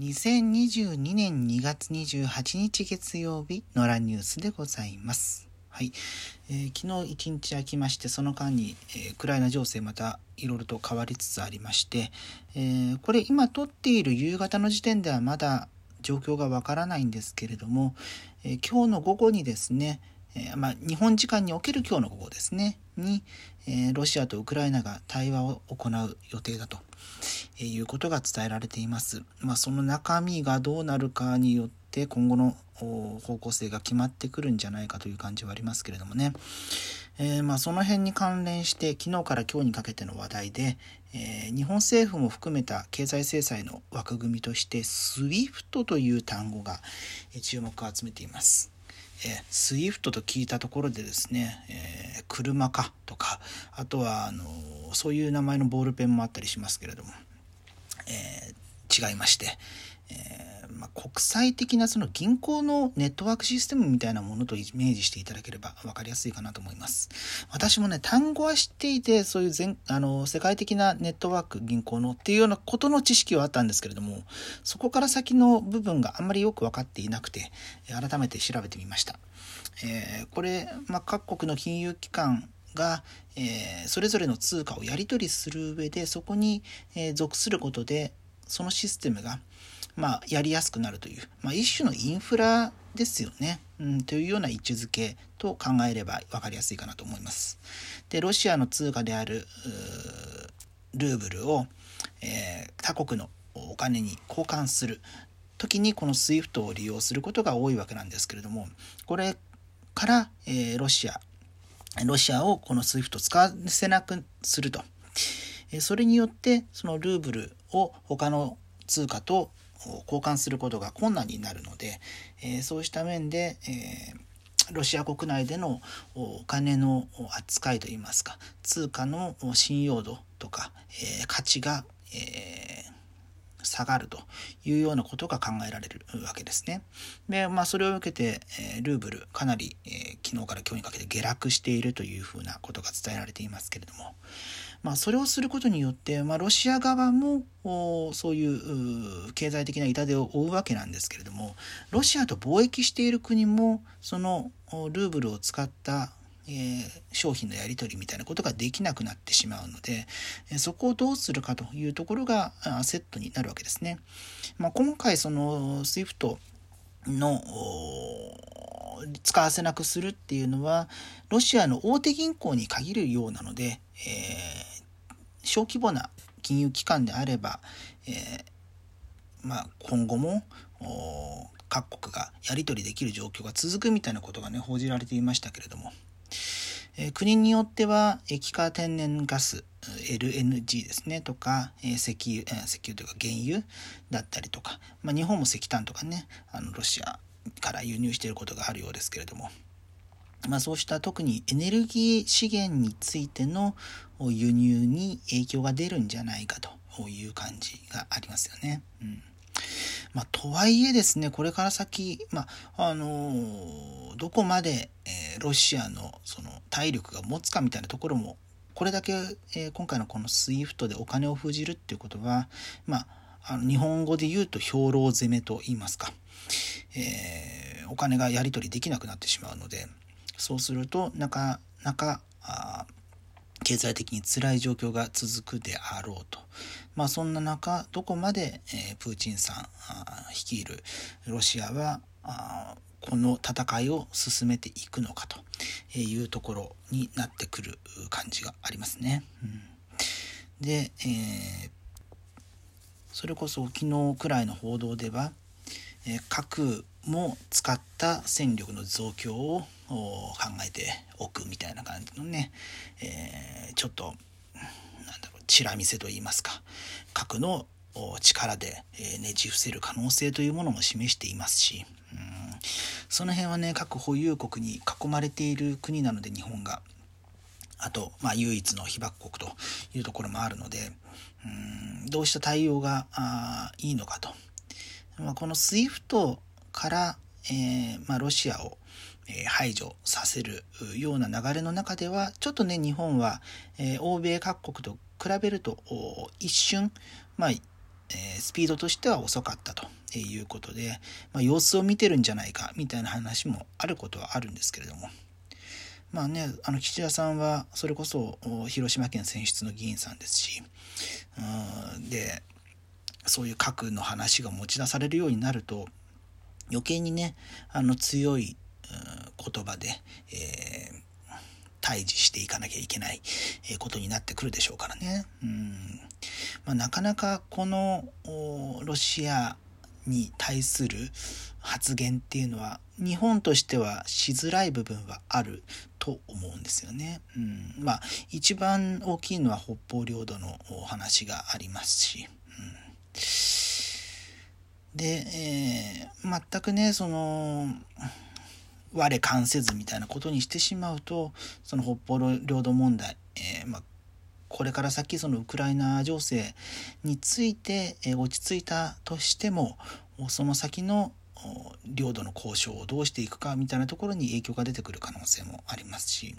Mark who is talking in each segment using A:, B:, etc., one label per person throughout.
A: 2022年2月28日月曜日のラニュースでございます。はい、えー、昨日一日空きましてその間に、えー、ウクライナ情勢またいろいろと変わりつつありまして、えー、これ今撮っている夕方の時点ではまだ状況がわからないんですけれども、え今日の午後にですね、えまあ、日本時間における今日の午後ですねに、えロシアとウクライナが対話を行う予定だとえいうことが伝えられています。まあ、その中身がどうなるかによって今後の方向性が決まってくるんじゃないかという感じはありますけれどもね。え、まあその辺に関連して昨日から今日にかけての話題で、え、日本政府も含めた経済制裁の枠組みとして SWIFT という単語が注目を集めています。え SWIFT と聞いたところでですね、えー、車かとかあとはあのそういう名前のボールペンもあったりしますけれどもえー、違いまして、えー、まあ、国際的なその銀行のネットワークシステムみたいなものとイメージしていただければ分かりやすいかなと思います。私もね、単語は知っていて、そういう全あの世界的なネットワーク銀行のっていうようなことの知識はあったんですけれども、そこから先の部分があんまりよく分かっていなくて、改めて調べてみました。えー、これ、まあ、各国の金融機関が、えー、それぞれの通貨をやり取りする上でそこに、えー、属することでそのシステムが、まあ、やりやすくなるという、まあ、一種のインフラですよね、うん、というような位置づけと考えれば分かりやすいかなと思います。でロシアの通貨であるルーブルを、えー、他国のお金に交換する時にこの SWIFT を利用することが多いわけなんですけれどもこれから、えー、ロシアロシアをこの SWIFT 使わせなくすると。それによってそのルーブルを他の通貨と交換することが困難になるので、えそうした面で、えロシア国内でのお金の扱いといいますか通貨の信用度とか、え価値が、え下がるというようなことが考えられるわけですね。で、まあ、それを受けて、えルーブルかなり、え昨日から今日にかけて下落しているというふうなことが伝えられていますけれども、まあ、それをすることによって、まあ、ロシア側もそういう経済的な痛手を負うわけなんですけれどもロシアと貿易している国もそのルーブルを使ったえー、商品のやり取りみたいなことができなくなってしまうので、えそこをどうするかというところがセットになるわけですね。まあ、今回その SWIFT の使わせなくするっていうのはロシアの大手銀行に限るようなので、えー、小規模な金融機関であれば、えー、まあ、今後も各国がやり取りできる状況が続くみたいなことがね報じられていましたけれども国によっては液化天然ガス LNG ですねとか、石油、石油というか原油だったりとか、まあ、日本も石炭とかねあのロシアから輸入していることがあるようですけれども、まあ、そうした特にエネルギー資源についての輸入に影響が出るんじゃないかという感じがありますよね。うんまあ、とはいえですね、これから先、まあ、あのー、どこまで、えー、ロシアのその体力が持つかみたいなところも、これだけ、えー、今回のこの SWIFT でお金を封じるっていうことは、まあ、あの日本語で言うと兵糧攻めと言いますか、えお金がやり取りできなくなってしまうので、そうするとなかなかあ経済的に辛い状況が続くであろうと。まあそんな中、どこまで、えー、プーチンさん率いるロシアはこの戦いを進めていくのかというところになってくる感じがありますね。うん、で、えー、それこそ昨日くらいの報道では、え、核も使った戦力の増強を考えておくみたいな感じのね、えー、ちょっとなんだろうチラ見せといいますか核の力でねじ伏せる可能性というものも示していますし、うん、その辺はね核保有国に囲まれている国なので日本が。あと、まあ、唯一の被爆国というところもあるので、うん、どうした対応があいいのかと。まあ、この SWIFT から、えーまあ、ロシアを排除させるような流れの中ではちょっとね日本は、えー、欧米各国と比べると一瞬、まあえー、スピードとしては遅かったということで、まあ、様子を見てるんじゃないかみたいな話もあることはあるんですけれども。まあねあの岸田さんはそれこそ広島県選出の議員さんですしでそういう核の話が持ち出されるようになると余計にねあの強い言葉で、えー、対峙していかなきゃいけないことになってくるでしょうからね。うんまあ、なかなかこのロシアに対する発言っていうのは日本としてはしづらい部分はあると思うんですよね。うん、まあ一番大きいのは北方領土のお話がありますし。で、えー、全くねその我関せずみたいなことにしてしまうとその北方領土問題、えー、まあ、これから先そのウクライナ情勢について、え落ち着いたとしてもその先の領土の交渉をどうしていくかみたいなところに影響が出てくる可能性もありますし。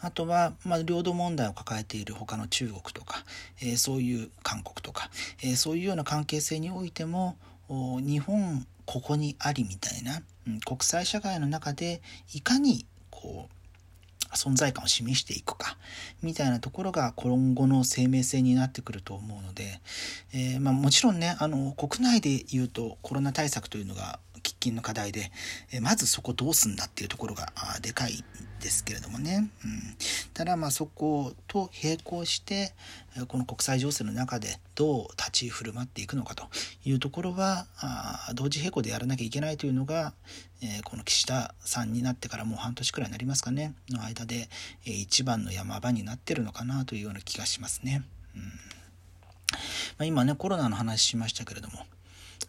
A: あとは、まあ、領土問題を抱えている他の中国とか、えー、そういう韓国とか、えー、そういうような関係性においても日本ここにありみたいな、うん、国際社会の中でいかにこう存在感を示していくかみたいなところが今後の生命線になってくると思うので、えー、まあ、もちろんねあの国内で言うとコロナ対策というのが喫緊の課題で、えまずそこどうすんだっていうところがでかいですけれどもね、うん、ただまあそこと並行してこの国際情勢の中でどう立ち振る舞っていくのかというところはあ同時並行でやらなきゃいけないというのが、え、この岸田さんになってからもう半年くらいになりますかね。の間で、えー、一番の山場になってるのかなというような気がしますね。うん。まあ、今ねコロナの話しましたけれども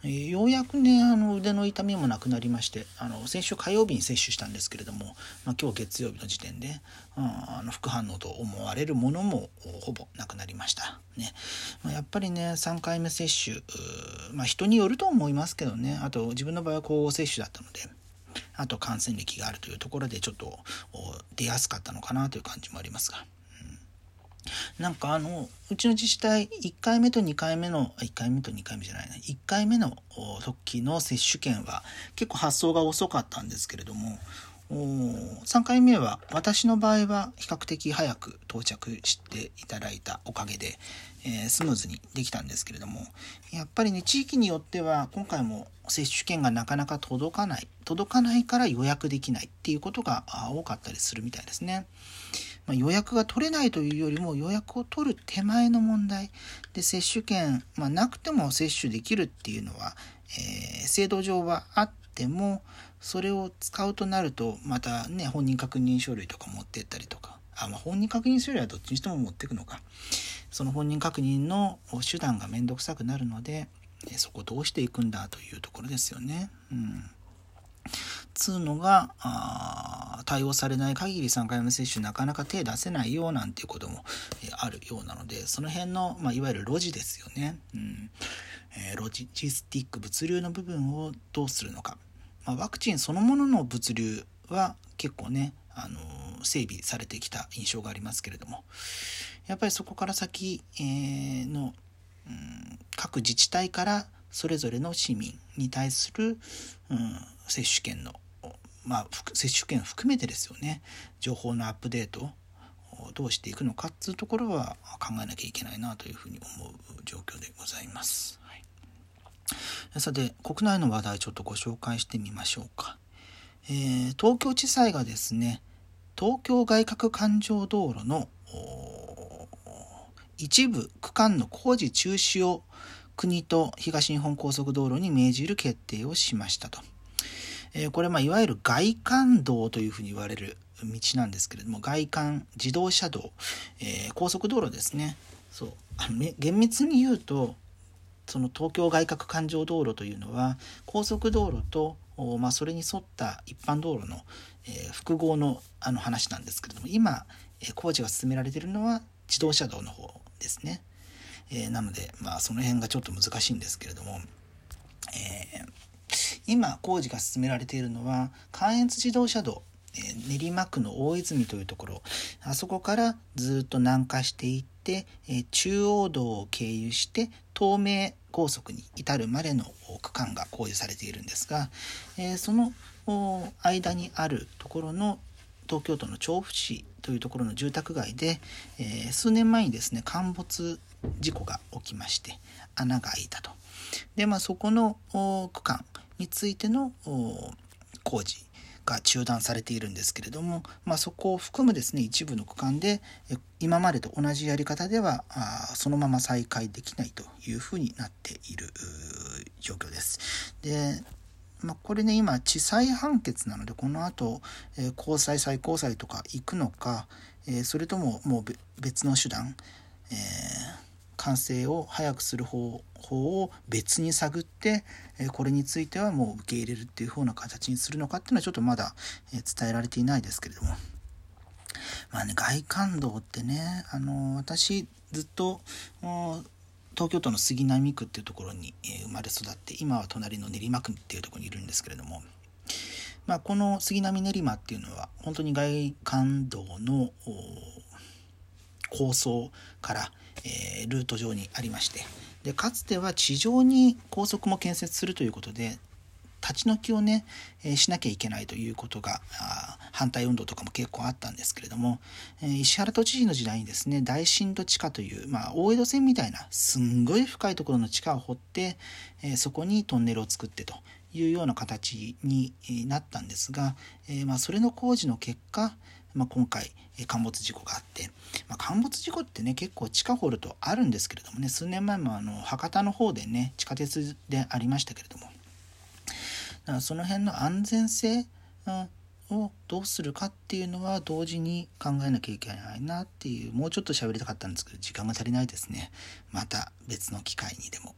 A: えー、ようやくねあの腕の痛みもなくなりましてあの先週火曜日に接種したんですけれども、まあ、今日月曜日の時点でうんあの副反応と思われるものもほぼなくなりました、ね。まあ、やっぱりね3回目接種まあ、人によると思いますけどね。あと自分の場合は交互接種だったのであと感染歴があるというところでちょっと出やすかったのかなという感じもありますが。なんかあのうちの自治体1回目と2回目の1回目と2回目じゃないな1回目の時の接種券は結構発送が遅かったんですけれども3回目は私の場合は比較的早く到着していただいたおかげで、えー、スムーズにできたんですけれどもやっぱりね地域によっては今回も接種券がなかなか届かない届かないから予約できないっていうことが多かったりするみたいですね。まあ、予約が取れないというよりも予約を取る手前の問題。で接種券、まあ、なくても接種できるっていうのは、えー、制度上はあってもそれを使うとなるとまたね本人確認書類とか持ってったりとか。あ、まあ、本人確認書類はどっちにしても持ってくのか。その本人確認の手段が面倒くさくなるのでそこどうしていくんだというところですよね。うん。つうのが対応されない限り3回目接種なかなか手出せないよなんていうことも、えあるようなのでその辺の、まあ、いわゆるロジですよね、うん。えー、ロジスティック物流の部分をどうするのか、まあ、ワクチンそのものの物流は結構ね、あのー、整備されてきた印象がありますけれども。やっぱりそこから先、えー、の、うん、各自治体からそれぞれの市民に対する、うん、接種券のまあ、接種券含めてですよね情報のアップデートをどうしていくのかっていうところは考えなきゃいけないなというふうに思う状況でございます。はい、さて国内の話題ちょっとご紹介してみましょうか。えー、東京地裁がですね東京外郭環状道路の一部区間の工事中止を国と東日本高速道路に命じる決定をしましたと。えこれまあいわゆる外環道というふうに言われる道なんですけれども外環自動車道、えー、高速道路ですね。そう。あの厳密に言うとその東京外郭環状道路というのは高速道路と、まあ、それに沿った一般道路の、えー、複合のあの話なんですけれども今、えー、工事が進められているのは自動車道の方ですね。えー、なので、まあ、その辺がちょっと難しいんですけれども、え今工事が進められているのは関越自動車道練馬区の大泉というところあそこからずっと南下していって中央道を経由して東名高速に至るまでの区間が工事されているんですが、え、その間にあるところの東京都の調布市というところの住宅街で、え、数年前にですね陥没事故が起きまして穴が開いたと。でまあそこの区間についての工事が中断されているんですけれども、まあ、そこを含むですね一部の区間で今までと同じやり方ではあそのまま再開できないというふうになっている状況です。でまあ、これね今地裁判決なのでこの後、えー、高裁最高裁とか行くのか、えー、それとももう別の手段、えー、完成を早くする方法を別に探って、えこれについてはもう受け入れるっていう風な形にするのかっていうのはちょっとまだ、え伝えられていないですけれども。まあね、外環道ってね、あの私ずっと東京都の杉並区っていうところに、え生まれ育って今は隣の練馬区っていうところにいるんですけれども、まあ、この杉並練馬っていうのは本当に外環道の構想から、えー、ルート上にありましてでかつては地上に高速も建設するということで立ち退きをね、えー、しなきゃいけないということが反対運動とかも結構あったんですけれども、えー、石原都知事の時代にですね大深度地下という、まあ、大江戸線みたいなすんごい深いところの地下を掘って、えー、そこにトンネルを作ってというような形になったんですが、えまあ、それの工事の結果、まあ、今回陥没事故があって、まあ、陥没事故ってね結構地下掘るとあるんですけれどもね数年前もあの博多の方でね地下鉄でありましたけれどもだからその辺の安全性をどうするかっていうのは同時に考えなきゃいけないなっていうもうちょっと喋りたかったんですけど時間が足りないですね。また別の機会にでも。